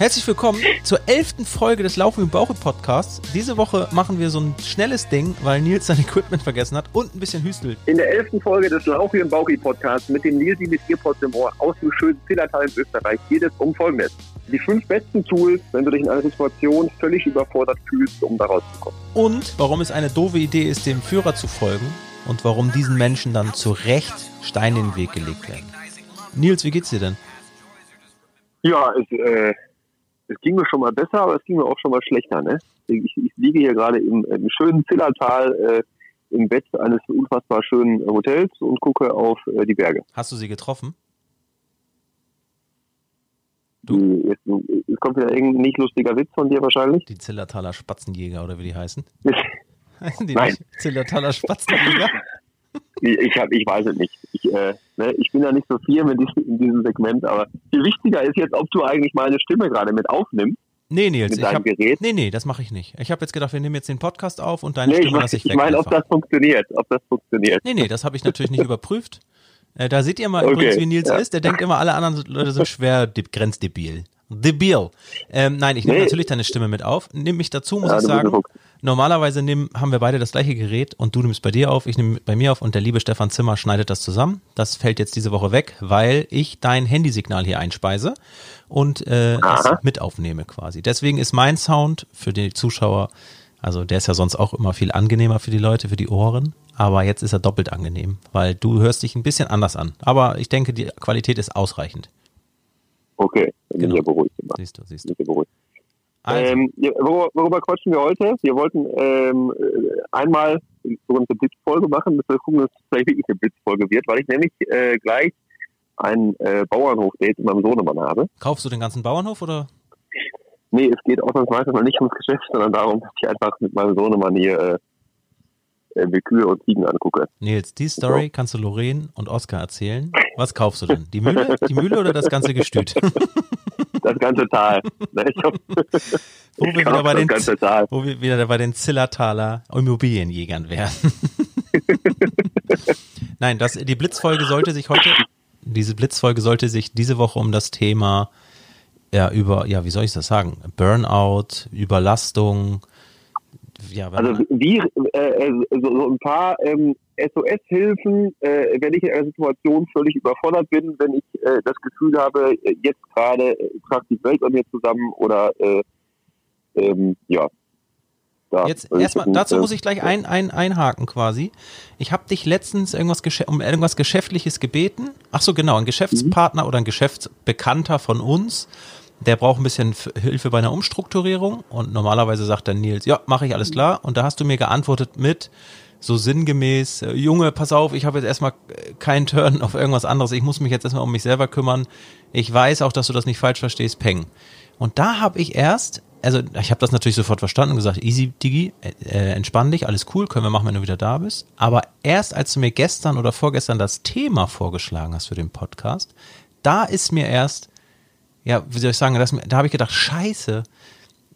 Herzlich willkommen zur elften Folge des Laufen im Bauche Podcasts. Diese Woche machen wir so ein schnelles Ding, weil Nils sein Equipment vergessen hat und ein bisschen hüstelt. In der elften Folge des Lauchi im Bauchi Podcasts mit dem Nilsi mit Earpods im Ohr aus dem schönen Zillertal in Österreich geht es um Folgendes. Die fünf besten Tools, wenn du dich in einer Situation völlig überfordert fühlst, um da rauszukommen. Und warum es eine doofe Idee ist, dem Führer zu folgen und warum diesen Menschen dann zu Recht Steine in den Weg gelegt werden. Nils, wie geht's dir denn? Ja, es, äh, es ging mir schon mal besser, aber es ging mir auch schon mal schlechter. Ne? Ich, ich liege hier gerade im, im schönen Zillertal äh, im Bett eines unfassbar schönen Hotels und gucke auf äh, die Berge. Hast du sie getroffen? Du? Jetzt, jetzt kommt wieder irgendein nicht lustiger Witz von dir wahrscheinlich. Die Zillertaler Spatzenjäger oder wie die heißen? heißen die Nein. nicht? Zillertaler Spatzenjäger? Ich, hab, ich weiß es nicht. Ich, äh, ne, ich bin ja nicht so viel in diesem, in diesem Segment, aber viel wichtiger ist jetzt, ob du eigentlich meine Stimme gerade mit aufnimmst. Nee, Nils, Mit ich hab, Gerät? nee, nee, das mache ich nicht. Ich habe jetzt gedacht, wir nehmen jetzt den Podcast auf und deine Nee, ich Stimme meine, lasse ich ich weg. mein, ob einfach. das funktioniert. Ob das funktioniert. Nee, nee, das habe ich natürlich nicht überprüft. Äh, da seht ihr mal Okay, übrigens, wie Nils ja. ist. Der denkt immer, alle anderen Leute sind schwer de- grenzdebil. Debil. Ähm, nein, ich nehme Nee. natürlich deine Stimme mit auf. Nimm mich dazu, muss Ja, ich sagen. Normalerweise nehmen, haben wir beide das gleiche Gerät und du nimmst bei dir auf, ich nehme bei mir auf und der liebe Stefan Zimmer schneidet das zusammen. Das fällt jetzt diese Woche weg, weil ich dein Handysignal hier einspeise und äh, es mit aufnehme quasi. Deswegen ist mein Sound für die Zuschauer, also der ist ja sonst auch immer viel angenehmer für die Leute, für die Ohren, aber jetzt ist er doppelt angenehm, weil du hörst dich ein bisschen anders an. Aber ich denke, die Qualität ist ausreichend. Okay, dann bin Genau. ich ja beruhigt. Immer. Siehst du, siehst Bin du. ich ja beruhigt. Also, Ähm, worüber, worüber quatschen wir heute? Wir wollten ähm, äh, einmal die sogenannte Blitzfolge machen, dass wir gucken, dass es vielleicht wirklich eine Blitzfolge wird, weil ich nämlich äh, gleich ein äh, Bauernhof-Date mit meinem Sohnemann habe. kaufst du den ganzen Bauernhof oder? Nee, es geht ausnahmsweise mal nicht ums Geschäft, sondern darum, dass ich einfach mit meinem Sohnemann hier äh, äh, mir Kühe und Ziegen angucke. Nils, die Story kannst du Lorraine und Oskar erzählen. Was kaufst du denn? Die Mühle, die Mühle oder das ganze Gestüt? Das ganze Tal. Ne, Wo wir wieder bei den, Tal. wo wir wieder bei den Zillertaler Immobilienjägern wären. Nein, das, die Blitzfolge sollte sich heute, diese Blitzfolge sollte sich diese Woche um das Thema, ja, über, ja, wie soll ich das sagen? Burnout, Überlastung, ja, Also wie äh, äh, so, so ein paar ähm, SOS-Hilfen, äh, wenn ich in einer Situation völlig überfordert bin, wenn ich äh, das Gefühl habe, äh, jetzt gerade äh, kracht die Welt an mir zusammen oder äh, ähm, ja. Da, Jetzt erstmal, dazu äh, muss ich gleich ein, ein, einhaken quasi. Ich habe dich letztens irgendwas um irgendwas Geschäftliches gebeten. Ach so, genau, ein Geschäftspartner oder ein Geschäftsbekannter von uns, der braucht ein bisschen Hilfe bei einer Umstrukturierung und normalerweise sagt dann Nils, ja, mache ich alles klar. Und da hast du mir geantwortet mit so sinngemäß, äh, Junge, pass auf, ich habe jetzt erstmal keinen Turn auf irgendwas anderes. Ich muss mich jetzt erstmal um mich selber kümmern. Ich weiß auch, dass du das nicht falsch verstehst, Peng. Und da habe ich erst, also ich habe das natürlich sofort verstanden und gesagt, easy, Digi, äh, äh, entspann dich, alles cool, können wir machen, wenn du wieder da bist. Aber erst als du mir gestern oder vorgestern das Thema vorgeschlagen hast für den Podcast, da ist mir erst, ja, wie soll ich sagen, das, da habe ich gedacht, scheiße,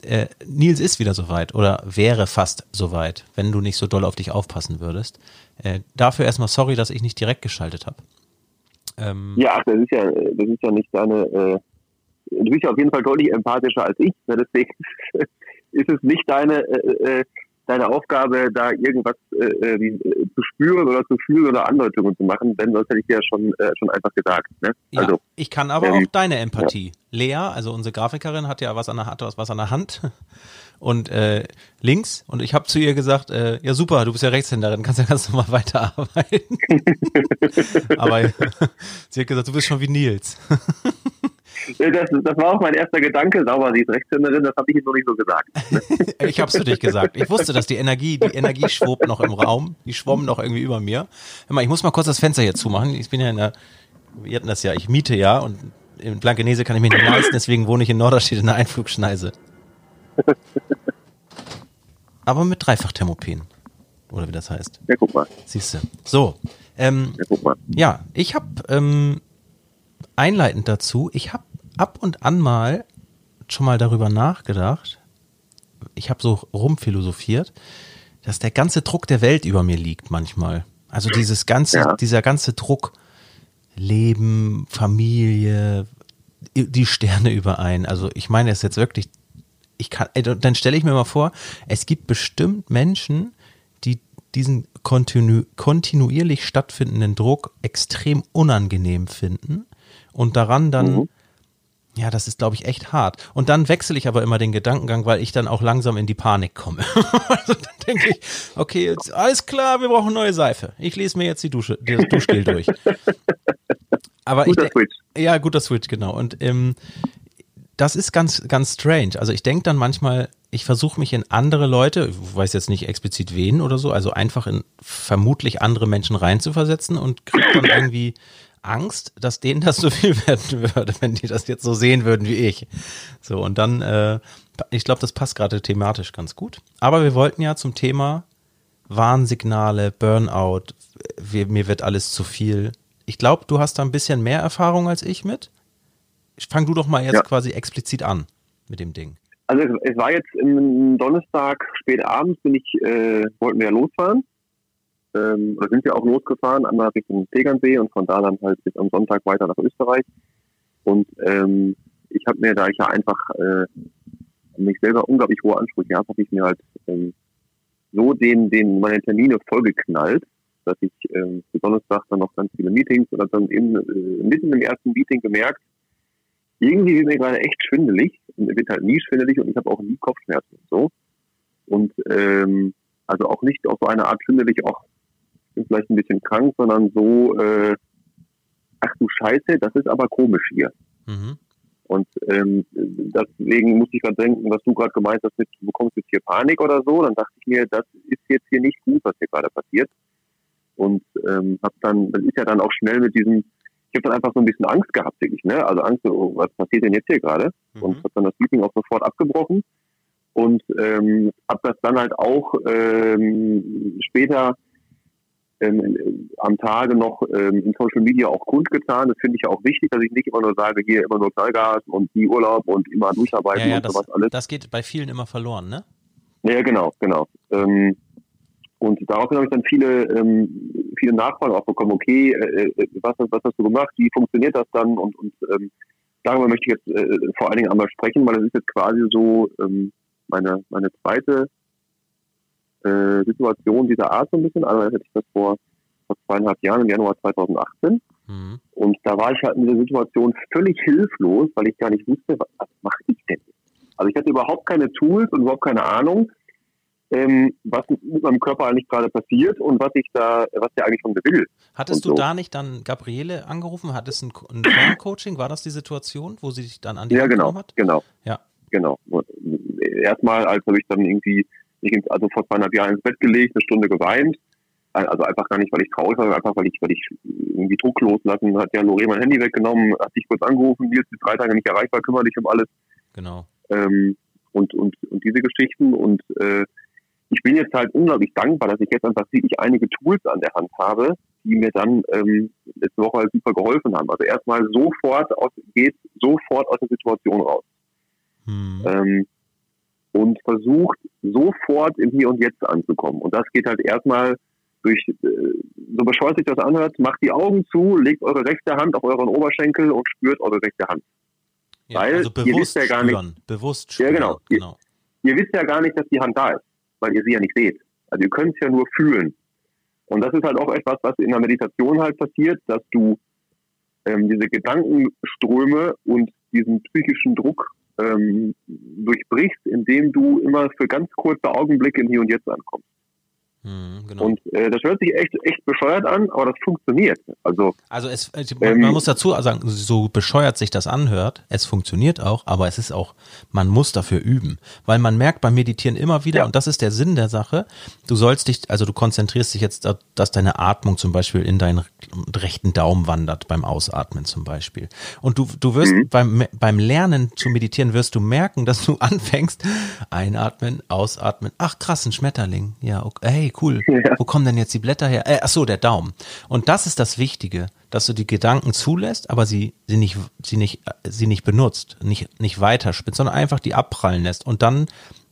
äh, Nils ist wieder soweit oder wäre fast soweit, wenn du nicht so doll auf dich aufpassen würdest. Äh, dafür erstmal sorry, dass ich nicht direkt geschaltet habe. Ähm, Ja, das ist ja, das ist ja nicht deine. Äh, du bist ja auf jeden Fall deutlich empathischer als ich. Ne? Deswegen ist es nicht deine äh, äh, deine Aufgabe, da irgendwas äh, äh, zu spüren oder zu fühlen oder Andeutungen zu machen, denn sonst hätte ich dir ja schon äh, schon einfach gesagt. Ne? Ja, Also ich kann aber ähm, auch deine Empathie. Lea, also unsere Grafikerin, hat ja was an der, hat was an der Hand und äh, links und ich habe zu ihr gesagt, äh, ja super, du bist ja Rechtshänderin, kannst ja ganz normal weiterarbeiten. aber sie hat gesagt, du bist schon wie Nils. das, das war auch mein erster Gedanke. Sauber, sie ist Rechtshänderin, das habe ich jetzt noch nicht so gesagt. Ich hab's für dich gesagt. Ich wusste, dass die Energie, die Energie schwobt noch im Raum, die schwamm noch irgendwie über mir. Hör mal, ich muss mal kurz das Fenster hier zumachen. Ich bin ja in der, wir hatten das ja, ich miete ja und in Blankenese kann ich mir nicht leisten, deswegen wohne ich in Norderstedt in der Einflugschneise. Aber mit Dreifach-Thermopen. Oder wie das heißt. Ja, guck mal. Siehst du. So. Ähm, Ja, guck mal. ja, ich habe ähm, einleitend dazu, ich habe ab und an mal schon mal darüber nachgedacht, ich habe so rumphilosophiert, dass der ganze Druck der Welt über mir liegt manchmal. Also dieses ganze, Ja. dieser ganze Druck, Leben, Familie, die Sterne überein. Also ich meine es jetzt wirklich, ich kann, dann stelle ich mir mal vor, es gibt bestimmt Menschen, die diesen kontinu kontinuierlich stattfindenden Druck extrem unangenehm finden und daran dann mhm. Ja, das ist, glaube ich, echt hart. Und dann wechsle ich aber immer den Gedankengang, weil ich dann auch langsam in die Panik komme. also dann denke ich, okay, jetzt, alles klar, wir brauchen neue Seife. Ich lese mir jetzt die Dusche, das Duschgel durch. Aber guter ich Switch. Ja, guter Switch, genau. Und ähm, das ist ganz, ganz strange. Also ich denke dann manchmal, ich versuche mich in andere Leute, ich weiß jetzt nicht explizit wen oder so, also einfach in vermutlich andere Menschen reinzuversetzen und kriege dann irgendwie Angst, dass denen das so viel werden würde, wenn die das jetzt so sehen würden wie ich. So, und dann, äh, ich glaube, das passt gerade thematisch ganz gut. Aber wir wollten ja zum Thema Warnsignale, Burnout, wir, mir wird alles zu viel. Ich glaube, du hast da ein bisschen mehr Erfahrung als ich mit. Fang du doch mal jetzt ja. quasi explizit an mit dem Ding. Also es, es war jetzt im Donnerstag spät abends, bin ich, äh, wollten wir ja losfahren ähm, oder sind wir auch losgefahren, einmal Richtung Tegernsee und von da dann halt bis am Sonntag weiter nach Österreich. Und ähm, ich habe mir, da ich ja einfach äh, mich selber unglaublich hohe Ansprüche habe, habe ich mir halt ähm, so den, den meine Termine vollgeknallt, dass ich ähm, Donnerstag dann noch ganz viele Meetings oder dann eben äh, mitten im ersten Meeting gemerkt, irgendwie wird mir gerade echt schwindelig und wird halt nie schwindelig und ich habe auch nie Kopfschmerzen und so. Und ähm, also auch nicht auf so eine Art schwindelig, auch bin vielleicht ein bisschen krank, sondern so, äh, ach du Scheiße, das ist aber komisch hier. Mhm. Und ähm, deswegen musste ich gerade denken, was du gerade gemeint hast, mit, du bekommst jetzt hier Panik oder so, dann dachte ich mir, das ist jetzt hier nicht gut, was hier gerade passiert. Und ähm, hab dann, das ist ja dann auch schnell mit diesem, ich habe dann einfach so ein bisschen Angst gehabt, wirklich, ne? Also Angst, oh, was passiert denn jetzt hier gerade? Mhm. Und habe dann das Meeting auch sofort abgebrochen und ähm, habe das dann halt auch ähm, später ähm, am Tage noch ähm, in Social Media auch kundgetan. Das finde ich auch wichtig, dass ich nicht immer nur sage, hier immer nur Knallgas und die Urlaub und immer durcharbeiten ja, ja, und das, sowas alles. Das geht bei vielen immer verloren, ne? Ja, genau, genau. Ähm, und daraufhin habe ich dann viele, ähm, viele Nachfragen auch bekommen, okay, äh, äh, was, was hast du gemacht, wie funktioniert das dann? Und, und ähm, darüber möchte ich jetzt äh, vor allen Dingen einmal sprechen, weil das ist jetzt quasi so ähm, meine, meine zweite äh, Situation dieser Art so ein bisschen. Einmal hätte ich das vor, vor zweieinhalb Jahren, im Januar 2018. Mhm. Und da war ich halt in der Situation völlig hilflos, weil ich gar nicht wusste, was, was mache ich denn? Also ich hatte überhaupt keine Tools und überhaupt keine Ahnung, ähm, was mit meinem Körper eigentlich gerade passiert und was ich da, was der eigentlich von mir will. Hattest du da nicht dann Gabriele angerufen? Hattest du ein, ein Coaching? War das die Situation, wo sie dich dann an die ja, Hand genau, hat? Genau, ja, genau. Erstmal, als habe ich dann irgendwie ich also vor zweieinhalb Jahren ins Bett gelegt, eine Stunde geweint. Also einfach gar nicht, weil ich traurig war, einfach weil ich, weil ich irgendwie Druck loslassen. Hat ja Lore mein Handy weggenommen, hat dich kurz angerufen, Nils ist drei Tage nicht erreichbar, kümmere dich um alles. Genau. Ähm, und, und, und diese Geschichten. Und äh, ich bin jetzt halt unglaublich dankbar, dass ich jetzt einfach wirklich einige Tools an der Hand habe, die mir dann ähm, letzte Woche halt super geholfen haben. Also erstmal sofort aus, geht sofort aus der Situation raus. Hm. Ähm, und versucht sofort im Hier und Jetzt anzukommen. Und das geht halt erstmal durch, äh, so bescheuert sich das anhört, macht die Augen zu, legt eure rechte Hand auf euren Oberschenkel und spürt eure rechte Hand. Ja, weil also bewusst ihr wisst ja gar spüren, nicht, bewusst spüren, ja genau, genau. Ihr, ihr, wisst ja gar nicht, dass die Hand da ist, weil ihr sie ja nicht seht. Also ihr könnt es ja nur fühlen. Und das ist halt auch etwas, was in der Meditation halt passiert, dass du ähm, diese Gedankenströme und diesen psychischen Druck ähm, durchbrichst, indem du immer für ganz kurze Augenblicke im Hier und Jetzt ankommst. Mhm, genau. Und äh, das hört sich echt, echt bescheuert an, aber das funktioniert. Also, also es, man, ähm, muss dazu sagen, so bescheuert sich das anhört, es funktioniert auch, aber es ist auch, man muss dafür üben. Weil man merkt beim Meditieren immer wieder, ja. und das ist der Sinn der Sache, du sollst dich, also du konzentrierst dich jetzt, dass deine Atmung zum Beispiel in deinen rechten Daumen wandert beim Ausatmen zum Beispiel. Und du, du wirst mhm. beim, beim Lernen zu meditieren, wirst du merken, dass du anfängst, einatmen, ausatmen, ach krass, ein Schmetterling, ja, okay, hey, cool. Ja. Wo kommen denn jetzt die Blätter her? Äh, ach so, der Daumen. Und das ist das Wichtige, dass du die Gedanken zulässt, aber sie, sie nicht, sie nicht, sie nicht benutzt, nicht, nicht weiterspitzt, sondern einfach die abprallen lässt und dann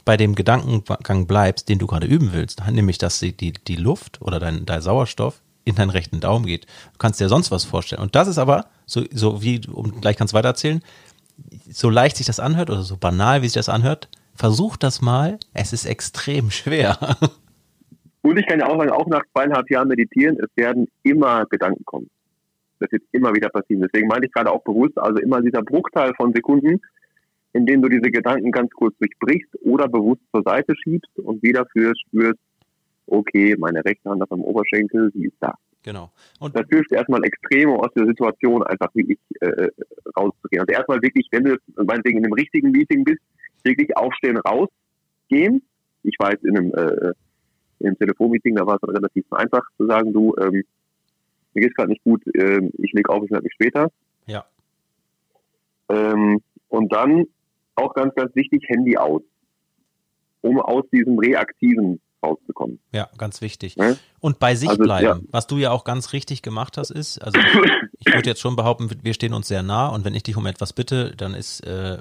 bei dem Gedankengang bleibst, den du gerade üben willst, nämlich dass die, die, die Luft oder dein, dein Sauerstoff in deinen rechten Daumen geht. Du kannst dir sonst was vorstellen. Und das ist aber, so, so wie, um, gleich kannst du weitererzählen, so leicht sich das anhört oder so banal, wie sich das anhört, versuch das mal. Es ist extrem schwer. Und ich kann ja auch sagen, auch nach zweieinhalb Jahren meditieren, es werden immer Gedanken kommen. Das wird immer wieder passieren. Deswegen meinte ich gerade auch bewusst, also immer dieser Bruchteil von Sekunden, in denen du diese Gedanken ganz kurz durchbrichst oder bewusst zur Seite schiebst und wieder für spürst, okay, meine rechte Hand auf dem Oberschenkel, sie ist da. Genau. Und das hilft erstmal extrem, um aus der Situation einfach wirklich äh, rauszugehen. Also erstmal wirklich, wenn du meinetwegen in einem richtigen Meeting bist, wirklich aufstehen, rausgehen. Ich weiß, in einem, äh, einem Telefonmeeting, da war es relativ einfach zu sagen, du, ähm, mir geht's gerade nicht gut, äh, ich lege auf, ich melde mich später. Ja. Ähm, und dann auch ganz, ganz wichtig, Handy aus. Um aus diesem reaktiven rauszukommen. Ja, ganz wichtig. Ja? Und bei sich also, bleiben. Ja. Was du ja auch ganz richtig gemacht hast, ist, also ich würde jetzt schon behaupten, wir stehen uns sehr nah und wenn ich dich um etwas bitte, dann ist äh,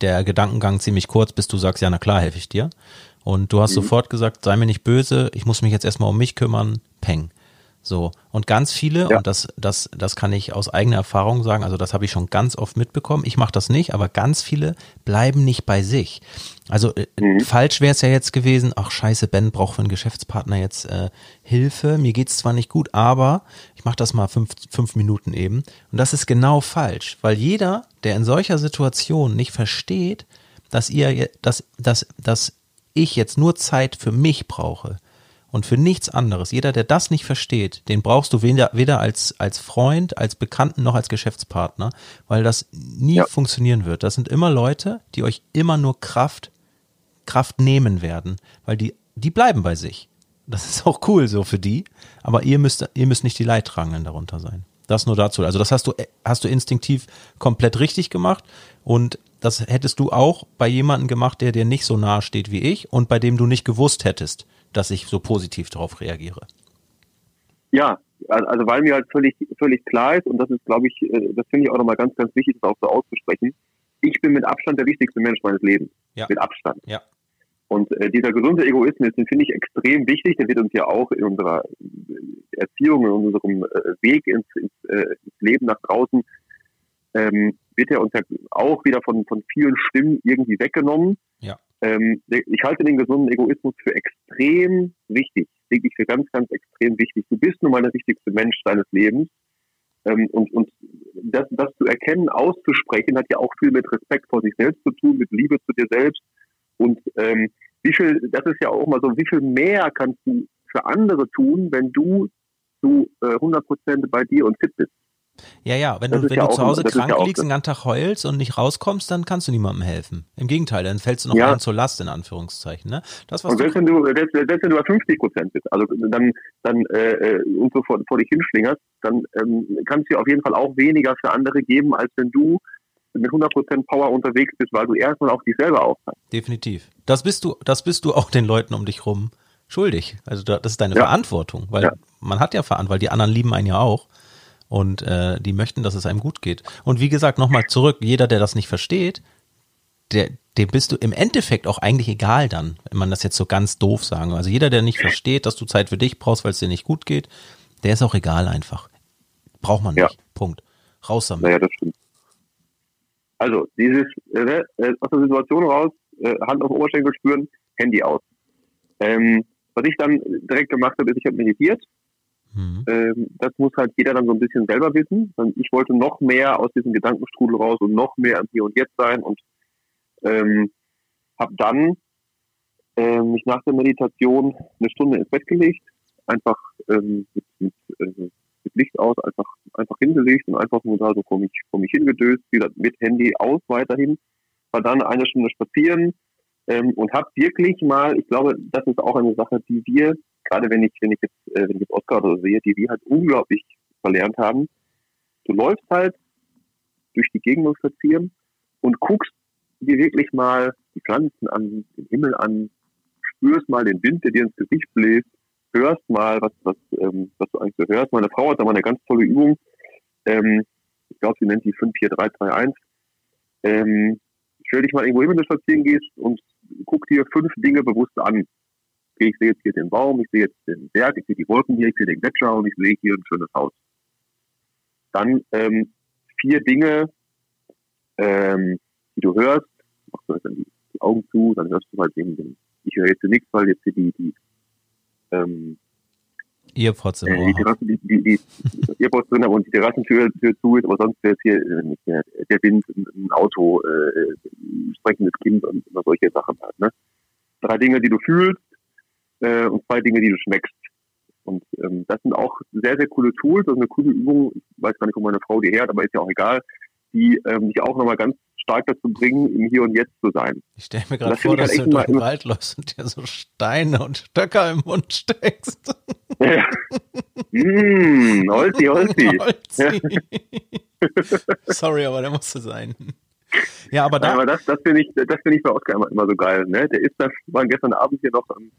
der Gedankengang ziemlich kurz, bis du sagst, ja, na klar, helfe ich dir. Und du hast mhm. sofort gesagt, sei mir nicht böse, ich muss mich jetzt erstmal um mich kümmern, peng. So. Und ganz viele, ja. und das, das, das kann ich aus eigener Erfahrung sagen, also das habe ich schon ganz oft mitbekommen. Ich mache das nicht, aber ganz viele bleiben nicht bei sich. Also äh, mhm. falsch wäre es ja jetzt gewesen, ach scheiße, Ben braucht für einen Geschäftspartner jetzt äh, Hilfe. Mir geht's zwar nicht gut, aber ich mache das mal fünf, fünf Minuten eben. Und das ist genau falsch, weil jeder, der in solcher Situation nicht versteht, dass ihr, dass, dass, dass ich jetzt nur Zeit für mich brauche, und für nichts anderes. Jeder, der das nicht versteht, den brauchst du weder, weder als, als Freund, als Bekannten noch als Geschäftspartner, weil das nie ja. funktionieren wird. Das sind immer Leute, die euch immer nur Kraft, Kraft nehmen werden, weil die, die bleiben bei sich. Das ist auch cool so für die, aber ihr müsst, ihr müsst nicht die Leidtragenden darunter sein. Das nur dazu. Also das hast du, hast du instinktiv komplett richtig gemacht und das hättest du auch bei jemandem gemacht, der dir nicht so nahe steht wie ich und bei dem du nicht gewusst hättest, dass ich so positiv darauf reagiere. Ja, also weil mir halt völlig, völlig klar ist, und das ist, glaube ich, äh, das finde ich auch nochmal ganz, ganz wichtig, das auch so auszusprechen. Ich bin mit Abstand der wichtigste Mensch meines Lebens. Ja. Mit Abstand. Ja. Und äh, dieser gesunde Egoismus, den finde ich extrem wichtig. Der wird uns ja auch in unserer äh, Erziehung, in unserem äh, Weg ins, ins, äh, ins Leben nach draußen, ähm, wird ja uns ja auch wieder von, von vielen Stimmen irgendwie weggenommen. Ja. Ähm, ich halte den gesunden Egoismus für extrem wichtig, wirklich für ganz, ganz extrem wichtig. Du bist nun mal der wichtigste Mensch deines Lebens. Ähm, und und das, das zu erkennen, auszusprechen, hat ja auch viel mit Respekt vor sich selbst zu tun, mit Liebe zu dir selbst. Und ähm, wie viel, das ist ja auch mal so, wie viel mehr kannst du für andere tun, wenn du zu äh, 100 Prozent bei dir und fit bist. Ja, ja, wenn das du, wenn ja du zu Hause krank ja liegst, den ganzen Tag heulst und nicht rauskommst, dann kannst du niemandem helfen. Im Gegenteil, dann fällst du noch ja. einen zur Last, in Anführungszeichen. Ne? Das, was und selbst, wenn du, selbst, selbst wenn du bei 50 Prozent bist, also dann, dann äh, äh, und so vor, vor dich hinschlingerst, dann ähm, kannst du auf jeden Fall auch weniger für andere geben, als wenn du mit 100% Power unterwegs bist, weil du erstmal auf dich selber aufpasst. Definitiv. Das bist du, das bist du auch den Leuten um dich rum schuldig. Also das ist deine ja. Verantwortung, weil ja. man hat ja Verantwortung, weil die anderen lieben einen ja auch und äh, die möchten, dass es einem gut geht. Und wie gesagt, nochmal zurück, jeder, der das nicht versteht, der, dem bist du im Endeffekt auch eigentlich egal dann, wenn man das jetzt so ganz doof sagen. Also jeder, der nicht versteht, dass du Zeit für dich brauchst, weil es dir nicht gut geht, der ist auch egal einfach. Braucht man nicht. Ja. Punkt. Raus damit. Naja, das stimmt. Also, dieses äh, äh, aus der Situation raus, äh, Hand auf Oberschenkel spüren, Handy aus. Ähm, was ich dann direkt gemacht habe, ist, ich habe meditiert Mhm. Ähm, das muss halt jeder dann so ein bisschen selber wissen. Ich wollte noch mehr aus diesem Gedankenstrudel raus und noch mehr am Hier und Jetzt sein und ähm, habe dann äh, mich nach der Meditation eine Stunde ins Bett gelegt, einfach ähm, mit, mit, äh, mit Licht aus, einfach einfach hingelegt und einfach nur da so vor mich, vor mich hingedöst, wieder mit Handy aus weiterhin, war dann eine Stunde spazieren ähm, und habe wirklich mal, ich glaube, das ist auch eine Sache, die wir gerade wenn ich, wenn ich jetzt, äh, wenn ich jetzt Oscar oder sehe, die wir halt unglaublich verlernt haben. Du läufst halt durch die Gegend und spazieren und guckst dir wirklich mal die Pflanzen an, den Himmel an, spürst mal den Wind, der dir ins Gesicht bläst, hörst mal, was, was, ähm, was du eigentlich so hörst. Meine Frau hat da mal eine ganz tolle Übung. Ähm, ich glaube, sie nennt die 54321. Ähm, stell dich mal irgendwo hin, wenn du spazieren gehst und guck dir fünf Dinge bewusst an okay, ich sehe jetzt hier den Baum, ich sehe jetzt den Berg, ich sehe die Wolken hier, ich sehe den Gletscher und ich sehe hier ein schönes Haus. Dann ähm, vier Dinge, ähm, die du hörst, machst du dann die, die, Augen zu, dann hörst du halt eben den, ich höre jetzt nichts, weil jetzt hier die, die ähm, Earpods im äh, die, Terrasse, die, die, die Earpods drin haben und die Terrassentür Tür zu ist, aber sonst wäre es hier äh, der, der Wind, ein Auto, äh, ein sprechendes Kind und solche Sachen halt. Ne? Drei Dinge, die du fühlst äh, und zwei Dinge, die du schmeckst. Und ähm, das sind auch sehr, sehr coole Tools, das ist eine coole Übung, ich weiß gar nicht, wo meine Frau die her hat, aber ist ja auch egal, die ähm, dich auch nochmal ganz stark dazu bringen, im Hier und Jetzt zu sein. Ich stelle mir gerade vor, dass halt du durch den Wald läufst und dir so Steine und Stöcker im Mund steckst. Ja. mmh, Holzi, Holzi. Holzi. Sorry, aber der musste sein. Ja, aber, da, aber das, das finde ich, das finde ich bei Oskar immer, immer so geil. Ne? Der ist das, war gestern Abend hier noch am,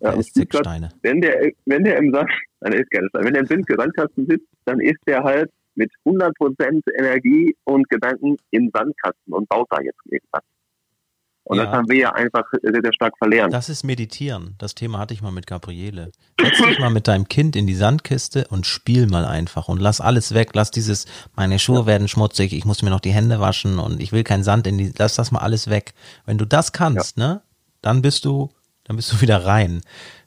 äh, am Steine. Wenn der, wenn der im Sand, nein, ist gerne wenn der im Sandkasten sitzt, dann ist der halt mit 100% Energie und Gedanken im Sandkasten und baut da jetzt irgendwas. Und ja. das haben wir ja einfach sehr, sehr stark verlernt. Das ist Meditieren. Das Thema hatte ich mal mit Gabriele. Setz dich mal mit deinem Kind in die Sandkiste und spiel mal einfach und lass alles weg. Lass dieses, meine Schuhe werden schmutzig, ich muss mir noch die Hände waschen und ich will keinen Sand in die, lass das mal alles weg. Wenn du das kannst, ja. ne, dann bist du, dann bist du wieder rein.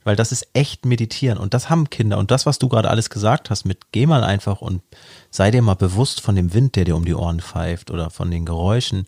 Weil das ist echt Meditieren und das haben Kinder. Und das, was du gerade alles gesagt hast, mit geh mal einfach und sei dir mal bewusst von dem Wind, der dir um die Ohren pfeift oder von den Geräuschen.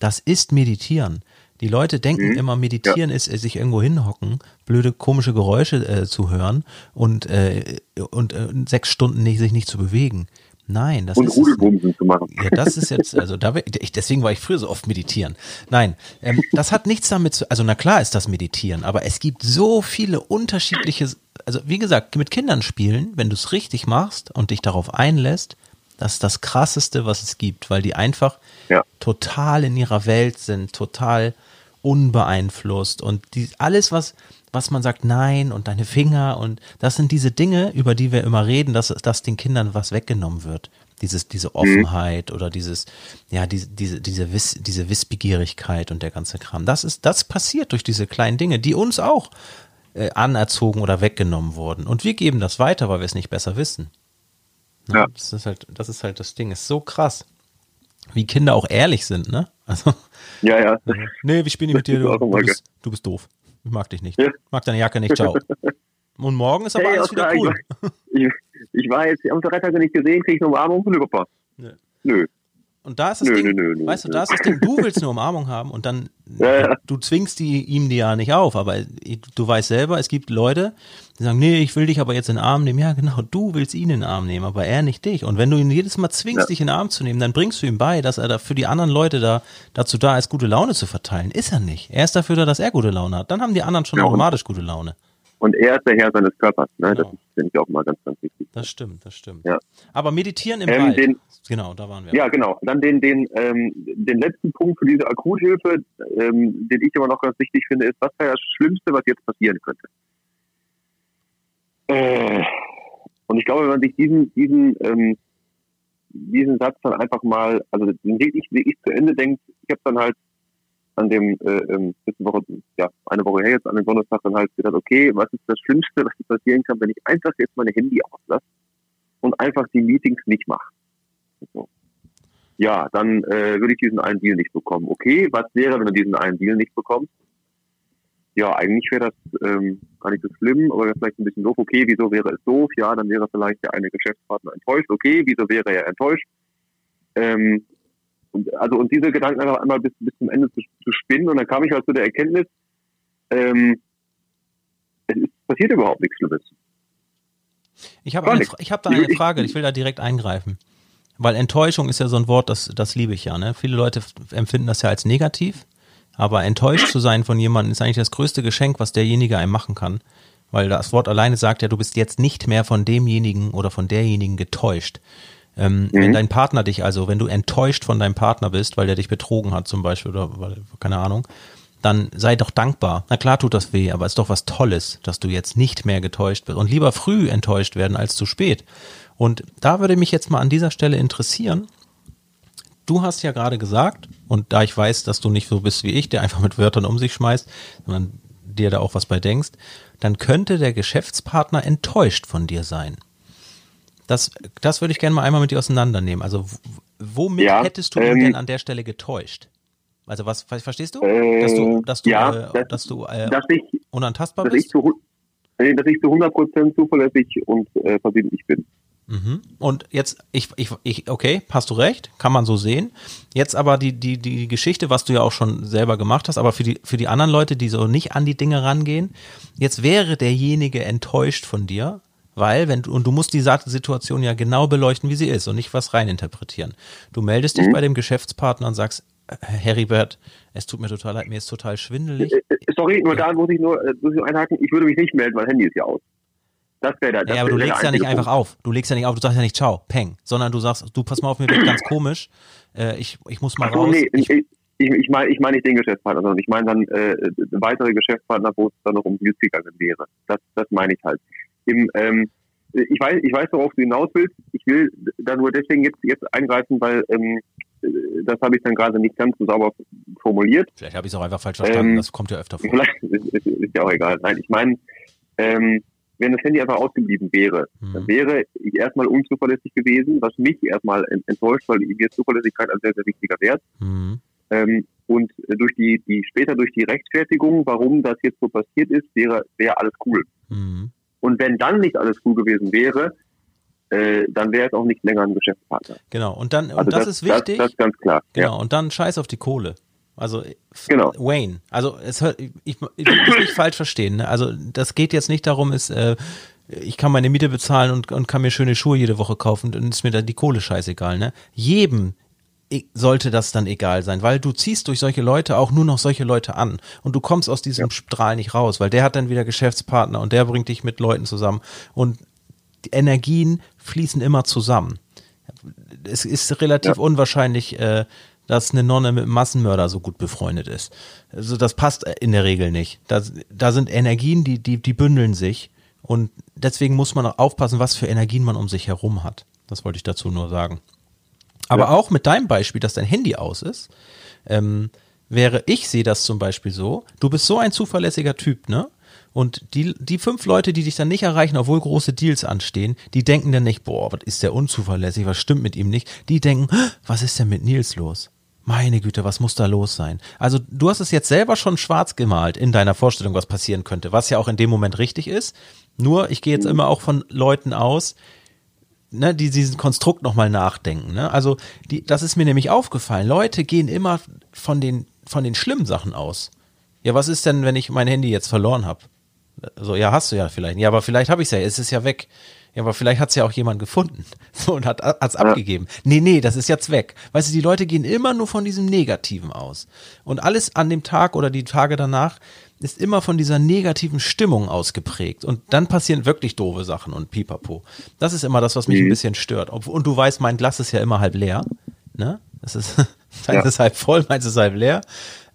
Das ist Meditieren. Die Leute denken mhm. immer, meditieren ja. ist, äh, sich irgendwo hinhocken, blöde, komische Geräusche äh, zu hören und, äh, und äh, sechs Stunden nicht, sich nicht zu bewegen. Nein, das und ist. Rudelbumsen zu machen. Ja, das ist jetzt, also da ich, deswegen war ich früher so oft meditieren. Nein, ähm, das hat nichts damit zu, also na klar ist das Meditieren, aber es gibt so viele unterschiedliche, also wie gesagt, mit Kindern spielen, wenn du es richtig machst und dich darauf einlässt, das ist das krasseste, was es gibt, weil die einfach ja. total in ihrer Welt sind, total unbeeinflusst und die, alles, was, was man sagt, nein und deine Finger und das sind diese Dinge, über die wir immer reden, dass, dass den Kindern was weggenommen wird. Dieses, diese mhm. Offenheit mhm. oder dieses, ja, diese, diese, diese, Wiss, diese Wissbegierigkeit und der ganze Kram. Das ist, das passiert durch diese kleinen Dinge, die uns auch äh, anerzogen oder weggenommen wurden. Und wir geben das weiter, weil wir es nicht besser wissen. Ne? Ja. Das ist halt, das ist halt das Ding. Ist so krass, wie Kinder auch ehrlich sind, ne? Also. Ja, ja. Nee, wie spiele ich mit dir? Du, du, bist, du bist doof. Ich mag dich nicht. Ja. Mag deine Jacke nicht. Ciao. Und morgen ist aber hey, alles wieder cool. Ich, ich, war jetzt am Freitag nicht gesehen, kriege ich eine Umarmung von Papa. Nö. Nö. Und da ist das nö, Ding, nö, nö, weißt du, da ist das Ding, du willst eine Umarmung haben und dann, ja, ja. du zwingst die, ihm die ja nicht auf, aber du weißt selber, es gibt Leute, die sagen, nee, ich will dich aber jetzt in den Arm nehmen. Ja, genau, du willst ihn in den Arm nehmen, aber er nicht dich. Und wenn du ihn jedes Mal zwingst, ja. dich in den Arm zu nehmen, dann bringst du ihm bei, dass er da für die anderen Leute da dazu da ist, gute Laune zu verteilen. Ist er nicht. Er ist dafür da, dass er gute Laune hat. Dann haben die anderen schon automatisch gute Laune. Und er ist der Herr seines Körpers. Ne? Genau. Das finde ich auch mal ganz, ganz wichtig. Das stimmt, das stimmt. Ja. Aber meditieren im ähm, Wald. Den, genau, da waren wir. Ja, genau. Dann den, den, ähm, den letzten Punkt für diese Akuthilfe, ähm, den ich aber noch ganz wichtig finde, ist, was wäre das Schlimmste, was jetzt passieren könnte? Äh, und ich glaube, wenn man sich diesen, diesen, ähm, diesen Satz dann einfach mal, also wirklich, wirklich zu Ende denkt, ich habe dann halt an dem äh, ähm, Woche, ja, eine Woche her jetzt an dem Donnerstag dann halt gedacht, okay, was ist das Schlimmste, was passieren kann, wenn ich einfach jetzt meine Handy auslasse und einfach die Meetings nicht mache. So. Ja, dann äh, würde ich diesen einen Deal nicht bekommen. Okay, was wäre, wenn du diesen einen Deal nicht bekommst? Ja, eigentlich wäre das ähm, gar nicht so schlimm, aber vielleicht ein bisschen doof. Okay, wieso wäre es doof? Ja, dann wäre vielleicht der eine Geschäftspartner enttäuscht. Okay, wieso wäre er enttäuscht? Ähm, und, also, und diese Gedanken einfach einmal bis, bis zum Ende zu, zu spinnen. Und dann kam ich halt zu der Erkenntnis, ähm, es passiert überhaupt nichts Schlimmes. Ich habe hab da eine Frage, ich will da direkt eingreifen. Weil Enttäuschung ist ja so ein Wort, das, das liebe ich ja. Ne? Viele Leute empfinden das ja als negativ, aber enttäuscht zu sein von jemandem ist eigentlich das größte Geschenk, was derjenige einem machen kann. Weil das Wort alleine sagt ja, du bist jetzt nicht mehr von demjenigen oder von derjenigen getäuscht. Ähm, mhm. Wenn dein Partner dich also, wenn du enttäuscht von deinem Partner bist, weil der dich betrogen hat zum Beispiel oder weil, keine Ahnung, dann sei doch dankbar. Na klar tut das weh, aber es ist doch was Tolles, dass du jetzt nicht mehr getäuscht wirst und lieber früh enttäuscht werden als zu spät. Und da würde mich jetzt mal an dieser Stelle interessieren, du hast ja gerade gesagt, und da ich weiß, dass du nicht so bist wie ich, der einfach mit Wörtern um sich schmeißt, sondern dir da auch was bei denkst, dann könnte der Geschäftspartner enttäuscht von dir sein. Das, das würde ich gerne mal einmal mit dir auseinandernehmen. Also womit ja, hättest du ähm, denn an der Stelle getäuscht? Also was verstehst du? Äh, dass du, dass du, ja, äh, dass, dass, du äh, dass ich, unantastbar dass bist? Ich zu, dass ich zu 100% zuverlässig und äh, verbindlich bin. Mhm. Und jetzt, ich, ich, ich, okay, hast du recht, kann man so sehen. Jetzt aber die, die, die Geschichte, was du ja auch schon selber gemacht hast, aber für die, für die anderen Leute, die so nicht an die Dinge rangehen, jetzt wäre derjenige enttäuscht von dir, weil, wenn du, und du musst die Situation ja genau beleuchten, wie sie ist und nicht was reininterpretieren. Du meldest dich mhm. bei dem Geschäftspartner und sagst, Heribert, es tut mir total leid, mir ist total schwindelig. Äh, äh, sorry, nur da muss ich nur, äh, muss ich nur einhaken, ich würde mich nicht melden, mein Handy ist ja aus. Das wäre da. Das ja, aber du legst ja nicht Punkt. einfach auf. Du legst ja nicht auf, du sagst ja nicht ciao, peng, sondern du sagst, du pass mal auf, mir wird ganz komisch. Äh, ich, ich muss mal Ach, raus. Nee, ich, ich, ich meine ich mein nicht den Geschäftspartner, sondern ich meine dann äh, weitere Geschäftspartner, wo es dann noch um Deals gegangen wäre. Das, das meine ich halt. Im, ähm, ich weiß, ich weiß, worauf du hinaus willst. Ich will da nur deswegen jetzt, jetzt eingreifen, weil ähm, das habe ich dann gerade nicht ganz so sauber formuliert. Vielleicht habe ich es auch einfach falsch verstanden. Ähm, das kommt ja öfter vor. Vielleicht ist, ist, ist ja auch egal. Nein, ich meine, ähm, wenn das Handy einfach ausgeblieben wäre, mhm. dann wäre ich erstmal unzuverlässig gewesen, was mich erstmal enttäuscht, weil mir Zuverlässigkeit ein sehr, sehr wichtiger Wert. Mhm. Ähm, und durch die, die, später durch die Rechtfertigung, warum das jetzt so passiert ist, wäre, wäre alles cool. Mhm. Und wenn dann nicht alles cool gewesen wäre, äh, dann wäre es auch nicht länger ein Geschäftspartner. Genau, und dann, und also das, das, ist wichtig. Das, das ist ganz klar. Genau, ja. und dann scheiß auf die Kohle. Also genau. Wayne, also es hört, ich, ich mich nicht falsch verstehen. Ne? Also das geht jetzt nicht darum, ist, äh, ich kann meine Miete bezahlen und, und kann mir schöne Schuhe jede Woche kaufen und ist mir dann die Kohle scheißegal. Ne? Jedem sollte das dann egal sein, weil du ziehst durch solche Leute auch nur noch solche Leute an und du kommst aus diesem ja. Strahl nicht raus, weil der hat dann wieder Geschäftspartner und der bringt dich mit Leuten zusammen und die Energien fließen immer zusammen. Es ist relativ ja. unwahrscheinlich, äh, dass eine Nonne mit einem Massenmörder so gut befreundet ist. Also das passt in der Regel nicht. Da, da sind Energien, die, die, die bündeln sich und deswegen muss man auch aufpassen, was für Energien man um sich herum hat. Das wollte ich dazu nur sagen. Aber ja. auch mit deinem Beispiel, dass dein Handy aus ist, ähm, wäre, ich sehe das zum Beispiel so, du bist so ein zuverlässiger Typ, ne? Und die, die fünf Leute, die dich dann nicht erreichen, obwohl große Deals anstehen, die denken dann nicht, boah, was ist der unzuverlässig, was stimmt mit ihm nicht? Die denken, was ist denn mit Nils los? Meine Güte, was muss da los sein? Also du hast es jetzt selber schon schwarz gemalt in deiner Vorstellung, was passieren könnte, was ja auch in dem Moment richtig ist. Nur, ich gehe jetzt immer auch von Leuten aus, ne, die diesen Konstrukt nochmal nachdenken. Ne? Also die, das ist mir nämlich aufgefallen. Leute gehen immer von den, von den schlimmen Sachen aus. Ja, was ist denn, wenn ich mein Handy jetzt verloren habe? So, ja, hast du ja vielleicht. Ja, aber vielleicht habe ich es ja, es ist ja weg. Ja, aber vielleicht hat es ja auch jemand gefunden so, und hat es ja. abgegeben. Nee, nee, das ist jetzt weg. Weißt du, die Leute gehen immer nur von diesem Negativen aus. Und alles an dem Tag oder die Tage danach ist immer von dieser negativen Stimmung ausgeprägt. Und dann passieren wirklich doofe Sachen und pipapo. Das ist immer das, was mich mhm. ein bisschen stört. Und du weißt, mein Glas ist ja immer halb leer. Ne? Das ist, deins ja. ist halb voll, meins ist halb leer.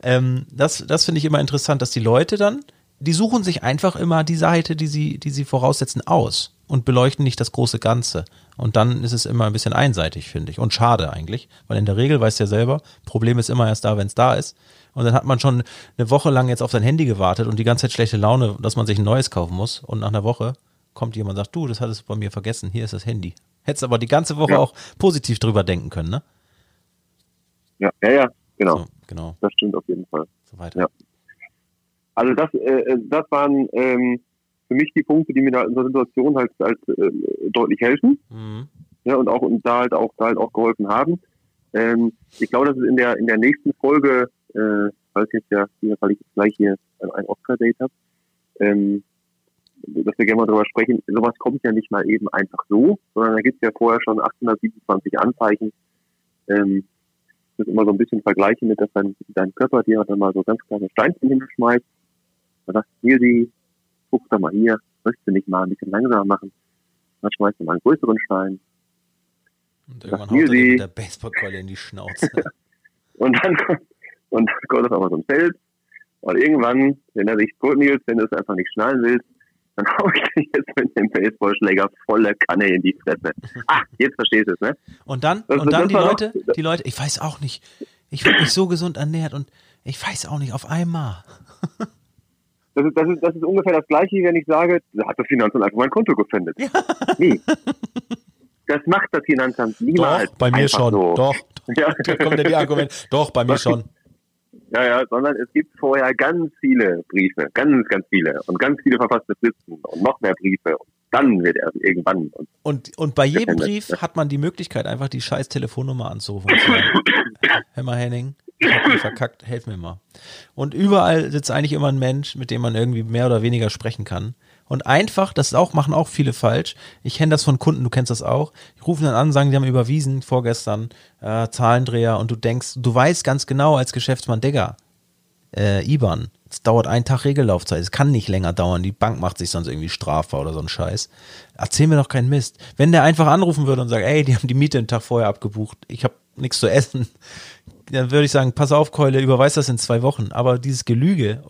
Ähm, das das finde ich immer interessant, dass die Leute dann, die suchen sich einfach immer die Seite, die sie, die sie voraussetzen, aus und beleuchten nicht das große Ganze. Und dann ist es immer ein bisschen einseitig, finde ich. Und schade eigentlich, weil in der Regel, weißt du ja selber, Problem ist immer erst da, wenn es da ist. Und dann hat man schon eine Woche lang jetzt auf sein Handy gewartet und die ganze Zeit schlechte Laune, dass man sich ein neues kaufen muss. Und nach einer Woche kommt jemand und sagt, du, das hattest du bei mir vergessen, hier ist das Handy. Hättest aber die ganze Woche ja. auch positiv drüber denken können, ne? Ja, ja, ja, genau. So, genau. Das stimmt auf jeden Fall. So weiter. Ja. Also das, äh, das waren ähm, für mich die Punkte, die mir da in so einer Situation halt, halt äh, deutlich helfen. Mhm. Ja, und auch und da halt auch da halt auch geholfen haben. Ähm, ich glaube, dass es in der in der nächsten Folge, äh, weil es jetzt ja, weil ich jetzt gleich hier ein Oscar-Date habe, ähm, dass wir gerne mal darüber sprechen, sowas kommt ja nicht mal eben einfach so, sondern da gibt es ja vorher schon 827 Anzeichen. Ähm, das immer so ein bisschen vergleichen mit, dass dein, dein Körper dir dann mal so ganz kleine Steinchen hinschmeißt. Da sagt, hier die, guck doch mal hier, möchtest du nicht mal ein bisschen langsamer machen? Dann schmeißt du mal einen größeren Stein. Und irgendwann haut er mit der Baseballkeule in die Schnauze. und dann kommt, und dann kommt das auch mal so ein Feld. Und irgendwann, wenn er sich tot Nils, wenn du es einfach nicht schnallen willst, dann hau ich dich jetzt mit dem Baseballschläger volle Kanne in die Fresse. Ah, jetzt verstehst du es, ne? Und dann, das, und dann die Leute, noch, die Leute, ich weiß auch nicht, ich werde mich so gesund ernährt und ich weiß auch nicht, auf einmal. Das ist, das, ist, das ist ungefähr das Gleiche, wenn ich sage, da hat das Finanzamt einfach mein Konto gefändet. Ja. Nee. Das macht das Finanzamt niemals. Doch, bei mir schon. So. Doch. Ja. Da kommt ja die Argument. Doch, bei mir schon. Ja, ja, sondern es gibt vorher ganz viele Briefe, ganz, ganz viele und ganz viele verfasste Fristen und noch mehr Briefe. Und dann wird er irgendwann. Und, und, und bei jedem Brief hat man die Möglichkeit, einfach die scheiß Telefonnummer anzurufen. Hör mal, Henning, verkackt, helf mir mal. Und überall sitzt eigentlich immer ein Mensch, mit dem man irgendwie mehr oder weniger sprechen kann. Und einfach, das auch, machen auch viele falsch. Ich kenne das von Kunden, du kennst das auch. Die rufen dann an, sagen, die haben überwiesen vorgestern, äh, Zahlendreher und du denkst, du weißt ganz genau als Geschäftsmann, Digga, äh, IBAN, es dauert einen Tag Regellaufzeit, es kann nicht länger dauern, die Bank macht sich sonst irgendwie strafbar oder so ein Scheiß. Erzähl mir doch keinen Mist. Wenn der einfach anrufen würde und sagt, ey, die haben die Miete einen Tag vorher abgebucht, ich habe nichts zu essen, dann würde ich sagen, pass auf, Keule, überweis das in zwei Wochen. Aber dieses Gelüge,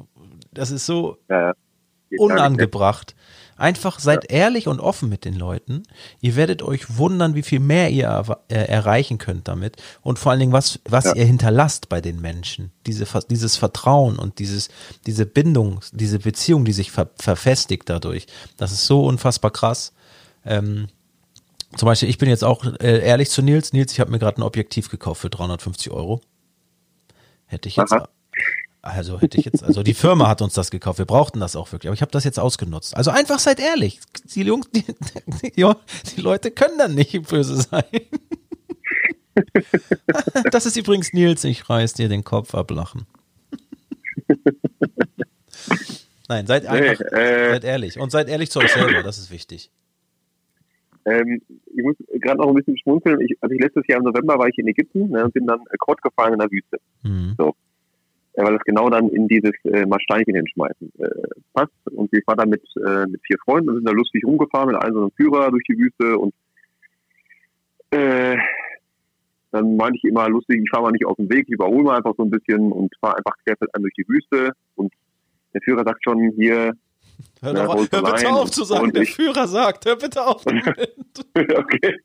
das ist so ja, unangebracht. Einfach seid ja. ehrlich und offen mit den Leuten. Ihr werdet euch wundern, wie viel mehr ihr äh, erreichen könnt damit. Und vor allen Dingen, was, was ja. ihr hinterlasst bei den Menschen. Diese, dieses Vertrauen und dieses, diese Bindung, diese Beziehung, die sich ver verfestigt dadurch. Das ist so unfassbar krass. Ähm, zum Beispiel, ich bin jetzt auch äh, ehrlich zu Nils. Nils, ich habe mir gerade ein Objektiv gekauft für 350 Euro. Hätte ich jetzt. Aha. Also hätte ich jetzt, also die Firma hat uns das gekauft, wir brauchten das auch wirklich, aber ich habe das jetzt ausgenutzt. Also einfach seid ehrlich. Die Jungs, die, die, die Leute können dann nicht böse sein. Das ist übrigens Nils, ich reiß dir den Kopf ablachen. Nein, seid einfach, nee, äh, seid ehrlich und seid ehrlich zu euch selber, das ist wichtig. Ähm, ich muss gerade noch ein bisschen schmunzeln. Ich, also ich letztes Jahr im November war ich in Ägypten ne, und bin dann äh, Kord gefahren in der Wüste. Mhm. So. Ja, weil das genau dann in dieses äh, mal Steinchen hinschmeißen äh, passt. Und ich war da mit, äh, mit vier Freunden und sind da lustig rumgefahren mit einem so einem Führer durch die Wüste und äh, dann meinte ich immer lustig, ich fahre mal nicht auf den Weg, ich überhole mal einfach so ein bisschen und fahre einfach querfeldein durch die Wüste und der Führer sagt schon hier, Hör, doch, hör bitte auf zu sagen, der Führer sagt, hör bitte auf. okay.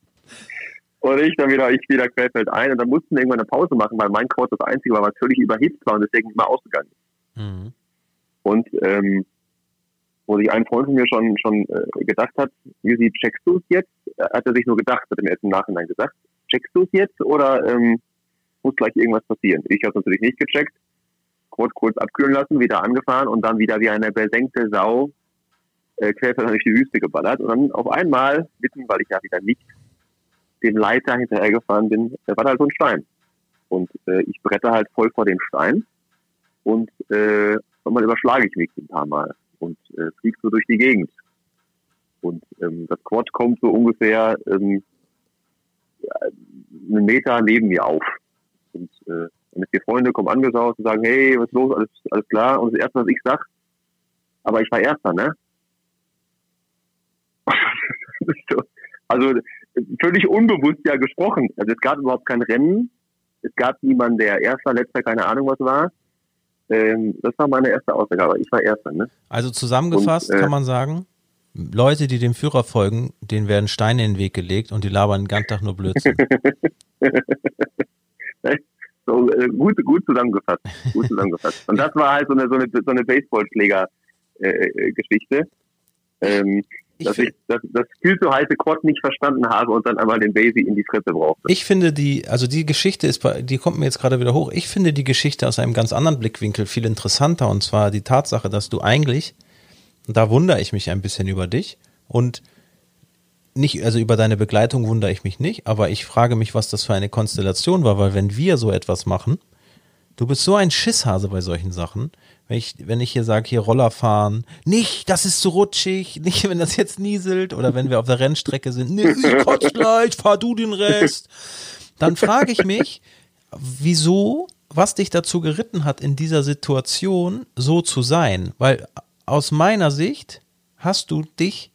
Und ich dann wieder, ich wieder querfeld ein und dann mussten wir irgendwann eine Pause machen, weil mein Quad das einzige war, was völlig überhitzt war und deswegen immer ausgegangen ist. Mhm. Und ähm, wo sich ein Freund von mir schon schon äh, gedacht hat, wie checkst du es jetzt? Hat er sich nur gedacht, hat er mir erst im Nachhinein gesagt, checkst du es jetzt oder ähm, muss gleich irgendwas passieren? Ich habe es natürlich nicht gecheckt kurz, kurz abkühlen lassen, wieder angefahren und dann wieder wie eine besenkte Sau äh, querfelder durch die Wüste geballert. Und dann auf einmal, mitten, weil ich ja wieder nicht dem Leiter hinterhergefahren bin, da war da halt so ein Stein. Und äh, ich brette halt voll vor den Stein und äh, mal überschlage ich mich ein paar Mal und äh, fliege so durch die Gegend. Und ähm, das Quad kommt so ungefähr ähm, einen Meter neben mir auf. Und äh, meine vier Freunde kommen angesaut und sagen, hey, was ist los, alles, alles klar. Und das Erste, was ich sag, aber ich war Erster, ne? Also völlig unbewusst ja gesprochen. Also es gab überhaupt kein Rennen. Es gab niemanden, der Erster, Letzter, keine Ahnung was war. Ähm, das war meine erste Aussage, aber ich war Erster. Ne? Also zusammengefasst und, äh, kann man sagen, Leute, die dem Führer folgen, denen werden Steine in den Weg gelegt und die labern den ganzen Tag nur Blödsinn. So, äh, gut, gut zusammengefasst. Gut zusammengefasst. Und das war halt so eine, so eine, so eine Baseballschläger-Geschichte. Äh, ähm, dass ich das, das viel zu heiße Quad nicht verstanden habe und dann einmal den Basie in die Fresse brauchte. Ich finde die, also die Geschichte ist, die kommt mir jetzt gerade wieder hoch. Ich finde die Geschichte aus einem ganz anderen Blickwinkel viel interessanter und zwar die Tatsache, dass du eigentlich, da wundere ich mich ein bisschen über dich und nicht, also über deine Begleitung wundere ich mich nicht, aber ich frage mich, was das für eine Konstellation war, weil wenn wir so etwas machen, du bist so ein Schisshase bei solchen Sachen. Wenn ich, wenn ich hier sage, hier Roller fahren, nicht, das ist zu rutschig, nicht, wenn das jetzt nieselt, oder wenn wir auf der Rennstrecke sind, nee, ich kotz gleich, fahr du den Rest. Dann frage ich mich, wieso, was dich dazu geritten hat, in dieser Situation so zu sein? Weil aus meiner Sicht hast du dich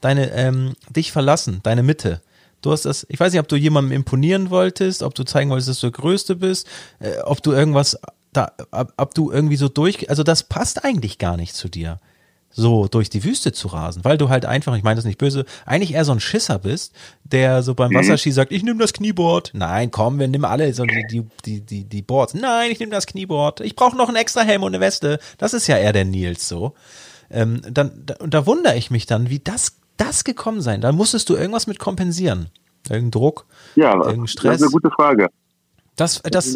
deine, ähm, dich verlassen, deine Mitte. Du hast das, ich weiß nicht, ob du jemandem imponieren wolltest, ob du zeigen wolltest, dass du der Größte bist, äh, ob du irgendwas, da, ob, ob du irgendwie so durch, also das passt eigentlich gar nicht zu dir. so durch die Wüste zu rasen, weil du halt einfach, ich meine das nicht böse, eigentlich eher so ein Schisser bist, der so beim mhm. Wasserski sagt, ich nehme das Knieboard. Nein, komm, wir nehmen alle so die, die, die, die, die Boards. Nein, ich nehme das Knieboard. Ich brauche noch einen extra Helm und eine Weste. Das ist ja eher der Nils so. Ähm, dann, da, und da wundere ich mich dann, wie das, das gekommen sein. Da musstest du irgendwas mit kompensieren. Irgendein Druck, ja, irgendein Stress. Das ist eine gute Frage. Das, das, das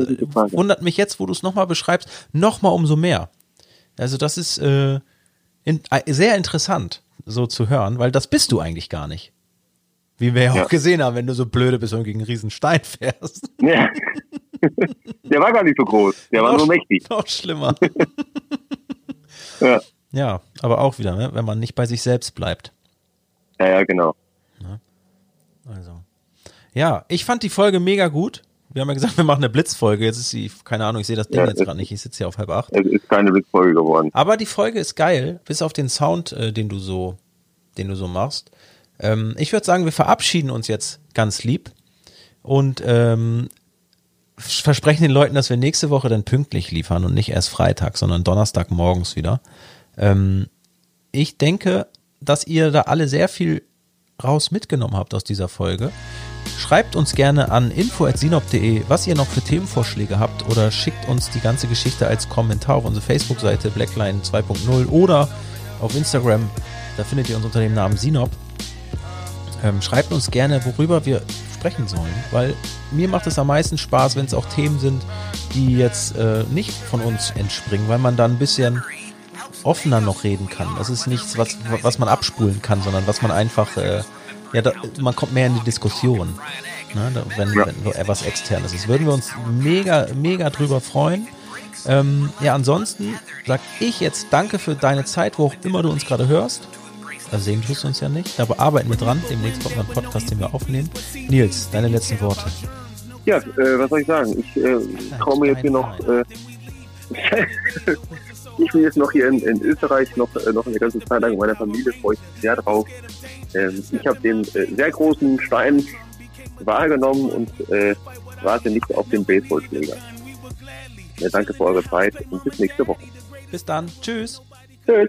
wundert mich jetzt, wo du es nochmal beschreibst, nochmal umso mehr. Also das ist äh, in, äh, sehr interessant, so zu hören, weil das bist du eigentlich gar nicht. Wie wir ja, ja. auch gesehen haben, wenn du so blöde bist und gegen einen riesen Stein fährst. Ja. Der war gar nicht so groß, der war nur mächtig. Noch schlimmer. ja. ja, aber auch wieder, ne? wenn man nicht bei sich selbst bleibt. Ja, ja, genau. Also. Ja, ich fand die Folge mega gut. Wir haben ja gesagt, wir machen eine Blitzfolge. Jetzt ist sie, keine Ahnung, ich sehe das Ding ja, jetzt gerade nicht. Ich sitze hier auf halb acht. Es ist keine Blitzfolge geworden. Aber die Folge ist geil, bis auf den Sound, äh, den du so, den du so machst. Ähm, ich würde sagen, wir verabschieden uns jetzt ganz lieb und ähm, versprechen den Leuten, dass wir nächste Woche dann pünktlich liefern und nicht erst Freitag, sondern Donnerstag morgens wieder. Ähm, ich denke, dass ihr da alle sehr viel raus mitgenommen habt aus dieser Folge. Schreibt uns gerne an info.sinop.de, was ihr noch für Themenvorschläge habt oder schickt uns die ganze Geschichte als Kommentar auf unsere Facebook-Seite Blackline 2.0 oder auf Instagram. Da findet ihr uns unter dem Namen Sinop. Ähm, schreibt uns gerne, worüber wir sprechen sollen, weil mir macht es am meisten Spaß, wenn es auch Themen sind, die jetzt äh, nicht von uns entspringen, weil man dann ein bisschen offener noch reden kann. Das ist nichts, was, was man abspulen kann, sondern was man einfach äh, ja, da, man kommt mehr in die Diskussion, ne, wenn, ja. wenn etwas externes ist. Würden wir uns mega, mega drüber freuen. Ähm, ja, ansonsten sag ich jetzt danke für deine Zeit, wo auch immer du uns gerade hörst. Also sehen tust du uns ja nicht, aber arbeiten wir dran. Demnächst kommt ein Podcast, den wir aufnehmen. Nils, deine letzten Worte. Ja, äh, was soll ich sagen? Ich äh, komme jetzt hier noch. Äh, ich bin jetzt noch hier in, in Österreich noch, äh, noch eine ganze Zeit lang mit meiner Familie, freue ich mich sehr drauf. Ähm, ich habe den äh, sehr großen Stein wahrgenommen und äh, warte nicht auf den Baseballschläger. Ja, danke für eure Zeit und bis nächste Woche. Bis dann. Tschüss. Tschüss.